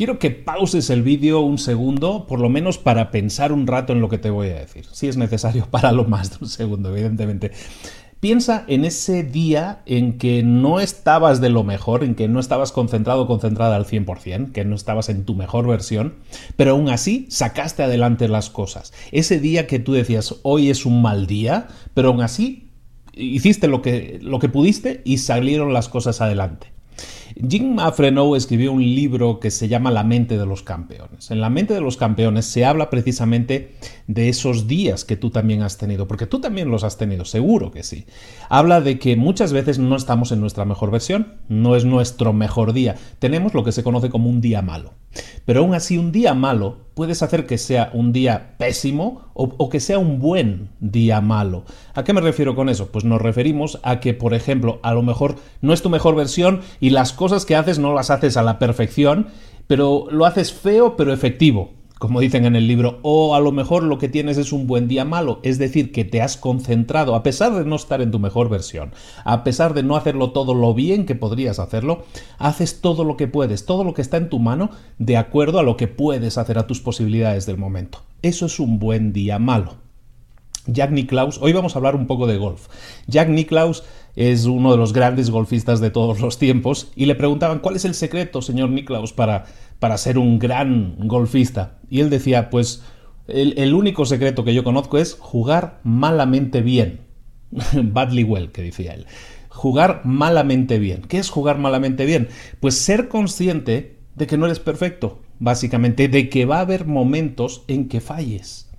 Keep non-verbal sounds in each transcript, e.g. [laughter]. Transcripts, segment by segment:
Quiero que pauses el vídeo un segundo, por lo menos para pensar un rato en lo que te voy a decir. Si es necesario, [laughs] lo más de un segundo, evidentemente. Piensa en ese día en que no estabas de lo mejor, en que no estabas concentrado o concentrada al 100%, que no estabas en tu mejor versión, pero aún así sacaste adelante las cosas. Ese día que tú decías, hoy es un mal día, pero aún así hiciste lo que, lo que pudiste y salieron las cosas adelante. Jim Afrenow escribió un libro que se llama La mente de los campeones. En La mente de los campeones se habla precisamente de esos días que tú también has tenido, porque tú también los has tenido, seguro que sí. Habla de que muchas veces no estamos en nuestra mejor versión, no es nuestro mejor día, tenemos lo que se conoce como un día malo. Pero aún así un día malo puedes hacer que sea un día pésimo o, que sea un buen día malo. ¿A qué me refiero con eso? Pues nos referimos a que, por ejemplo, a lo mejor no es tu mejor versión y las cosas que haces no las haces a la perfección, pero lo haces feo pero efectivo como dicen en el libro, o a lo mejor lo que tienes es un buen día malo, es decir, que te has concentrado, a pesar de no estar en tu mejor versión, a pesar de no hacerlo todo lo bien que podrías hacerlo, haces todo lo que puedes, todo lo que está en tu mano, de acuerdo a lo que puedes hacer a tus posibilidades del momento. Eso es un buen día malo. Jack Nicklaus, hoy vamos a hablar un poco de golf. Jack Nicklaus es uno de los grandes golfistas de todos los tiempos y le preguntaban cuál es el secreto, señor Nicklaus, para, para ser un gran golfista. Y él decía, pues el, único secreto que yo conozco es jugar malamente bien. [laughs] Badly well, que decía él. Jugar malamente bien. ¿Qué es jugar malamente bien? Pues ser consciente de que no eres perfecto, básicamente, de que va a haber momentos en que falles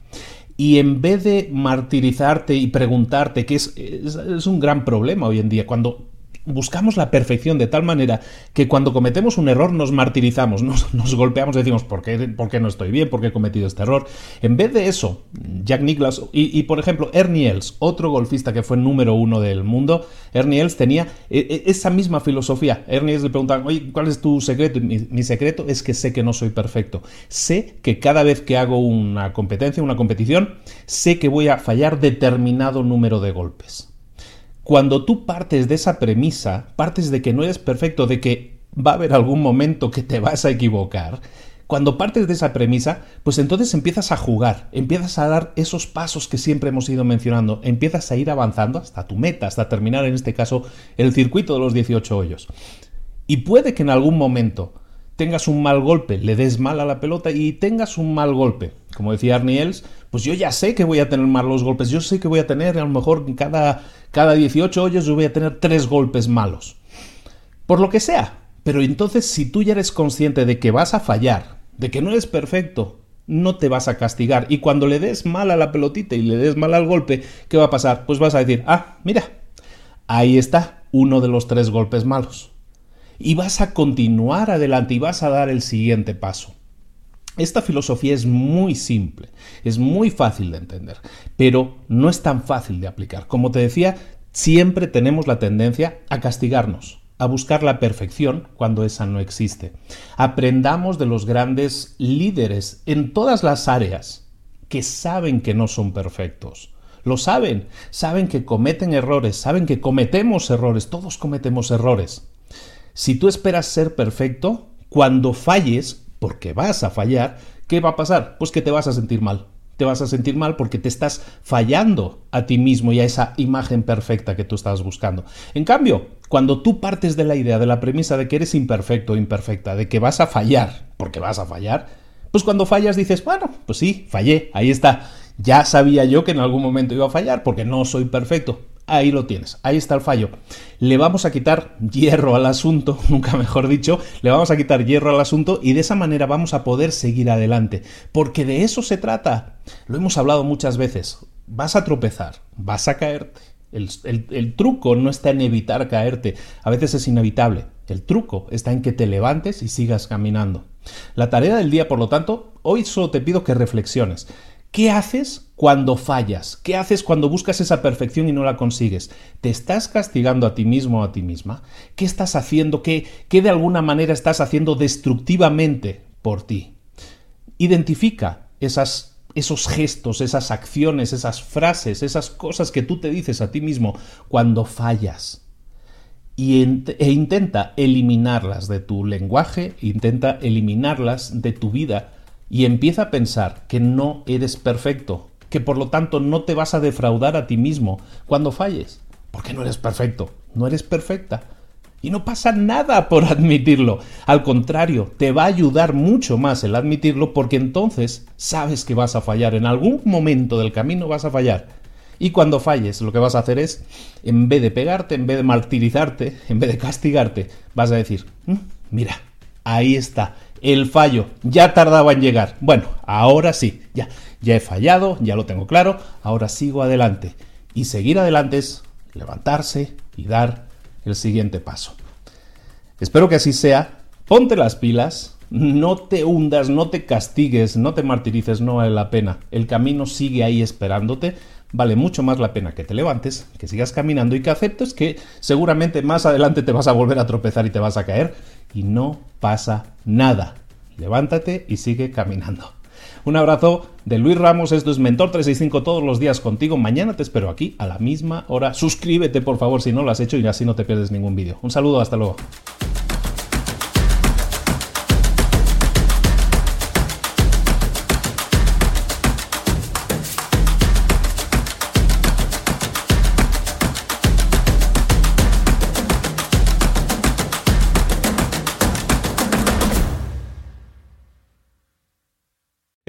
y en vez de martirizarte y preguntarte, que es, es, un gran problema hoy en día, cuando buscamos la perfección de tal manera que cuando cometemos un error nos martirizamos, [laughs] nos, golpeamos, decimos, ¿por qué, ¿por qué, no estoy bien? ¿Por qué he cometido este error? En vez de eso, Jack Nicklaus y, por ejemplo Ernie Els, otro golfista que fue número uno del mundo, Ernie Els tenía e, e, esa misma filosofía. Ernie Els le preguntaban, oye, ¿cuál es tu secreto? Mi secreto es que sé que no soy perfecto. Sé que cada vez que hago una competencia, una competición, sé que voy a fallar determinado número de golpes. Cuando tú partes de esa premisa, partes de que no eres perfecto, de que va a haber algún momento que te vas a equivocar, cuando partes de esa premisa, pues entonces empiezas a jugar, empiezas a dar esos pasos que siempre hemos ido mencionando, empiezas a ir avanzando hasta tu meta, hasta terminar en este caso el circuito de los 18 hoyos. Y puede que en algún momento tengas un mal golpe, le des mal a la pelota y tengas un mal golpe. Como decía Arnie Els, pues yo ya sé que voy a tener malos golpes, yo sé que voy a tener, a lo mejor cada, cada 18 hoyos yo voy a tener tres golpes malos. Por lo que sea. Pero entonces si tú ya eres consciente de que vas a fallar, de que no eres perfecto, no te vas a castigar. Y cuando le des mal a la pelotita y le des mal al golpe, ¿qué va a pasar? Pues vas a decir, ah, mira, ahí está uno de los tres golpes malos y vas a continuar adelante y vas a dar el siguiente paso. Esta filosofía es muy simple, es muy fácil de entender, pero no es tan fácil de aplicar. Como te decía, siempre tenemos la tendencia a castigarnos, a buscar la perfección cuando esa no existe. Aprendamos de los grandes líderes en todas las áreas que saben que no son perfectos. Lo saben, saben que cometen errores, saben que cometemos errores, todos cometemos errores. Si tú esperas ser perfecto, cuando falles, porque vas a fallar, ¿qué va a pasar? Pues que te vas a sentir mal. Te vas a sentir mal porque te estás fallando a ti mismo y a esa imagen perfecta que tú estás buscando. En cambio, cuando tú partes de la idea, de la premisa de que eres imperfecto o imperfecta, de que vas a fallar, porque vas a fallar, pues cuando fallas dices, bueno, pues sí, fallé, ahí está. Ya sabía yo que en algún momento iba a fallar porque no soy perfecto. Ahí lo tienes, ahí está el fallo. Le vamos a quitar hierro al asunto, [laughs] nunca mejor dicho, le vamos a quitar hierro al asunto y de esa manera vamos a poder seguir adelante, porque de eso se trata. Lo hemos hablado muchas veces. Vas a tropezar, vas a caerte. El, truco no está en evitar caerte, a veces es inevitable. El truco está en que te levantes y sigas caminando. La tarea del día, por lo tanto, hoy solo te pido que reflexiones. ¿Qué haces cuando fallas? ¿Qué haces cuando buscas esa perfección y no la consigues? ¿Te estás castigando a ti mismo o a ti misma? ¿Qué estás haciendo? ¿Qué, qué de alguna manera estás haciendo destructivamente por ti? Identifica esos gestos, esas acciones, esas frases, esas cosas que tú te dices a ti mismo cuando fallas. Y e intenta eliminarlas de tu lenguaje, intenta eliminarlas de tu vida y empieza a pensar que no eres perfecto, que por lo tanto no te vas a defraudar a ti mismo cuando falles, porque no eres perfecto, no eres perfecta. Y no pasa nada por [laughs] admitirlo. Al contrario, te va a ayudar mucho más el admitirlo porque entonces sabes que vas a fallar. En algún momento del camino vas a fallar. Y cuando falles, lo que vas a hacer es, en vez de pegarte, en vez de martirizarte, en vez de castigarte, vas a decir, mm, mira, ahí está, el fallo ya tardaba en llegar. Bueno, ahora sí, ya, ya he fallado, ya lo tengo claro, ahora sigo adelante. Y seguir adelante es levantarse y dar el siguiente paso. Espero que así sea. Ponte las pilas, no te hundas, no te castigues, no te martirices, no vale la pena. El camino sigue ahí esperándote. Vale mucho más la pena que te levantes, que sigas caminando y que aceptes que seguramente más adelante te vas a volver a tropezar y te vas a caer y no pasa nada. Levántate y sigue caminando. Un abrazo de Luis Ramos, esto es Mentor 365 todos los días contigo. Mañana te espero aquí a la misma hora. Suscríbete por favor si no lo has hecho y así no te pierdes ningún vídeo. Un saludo, hasta luego.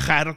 viajar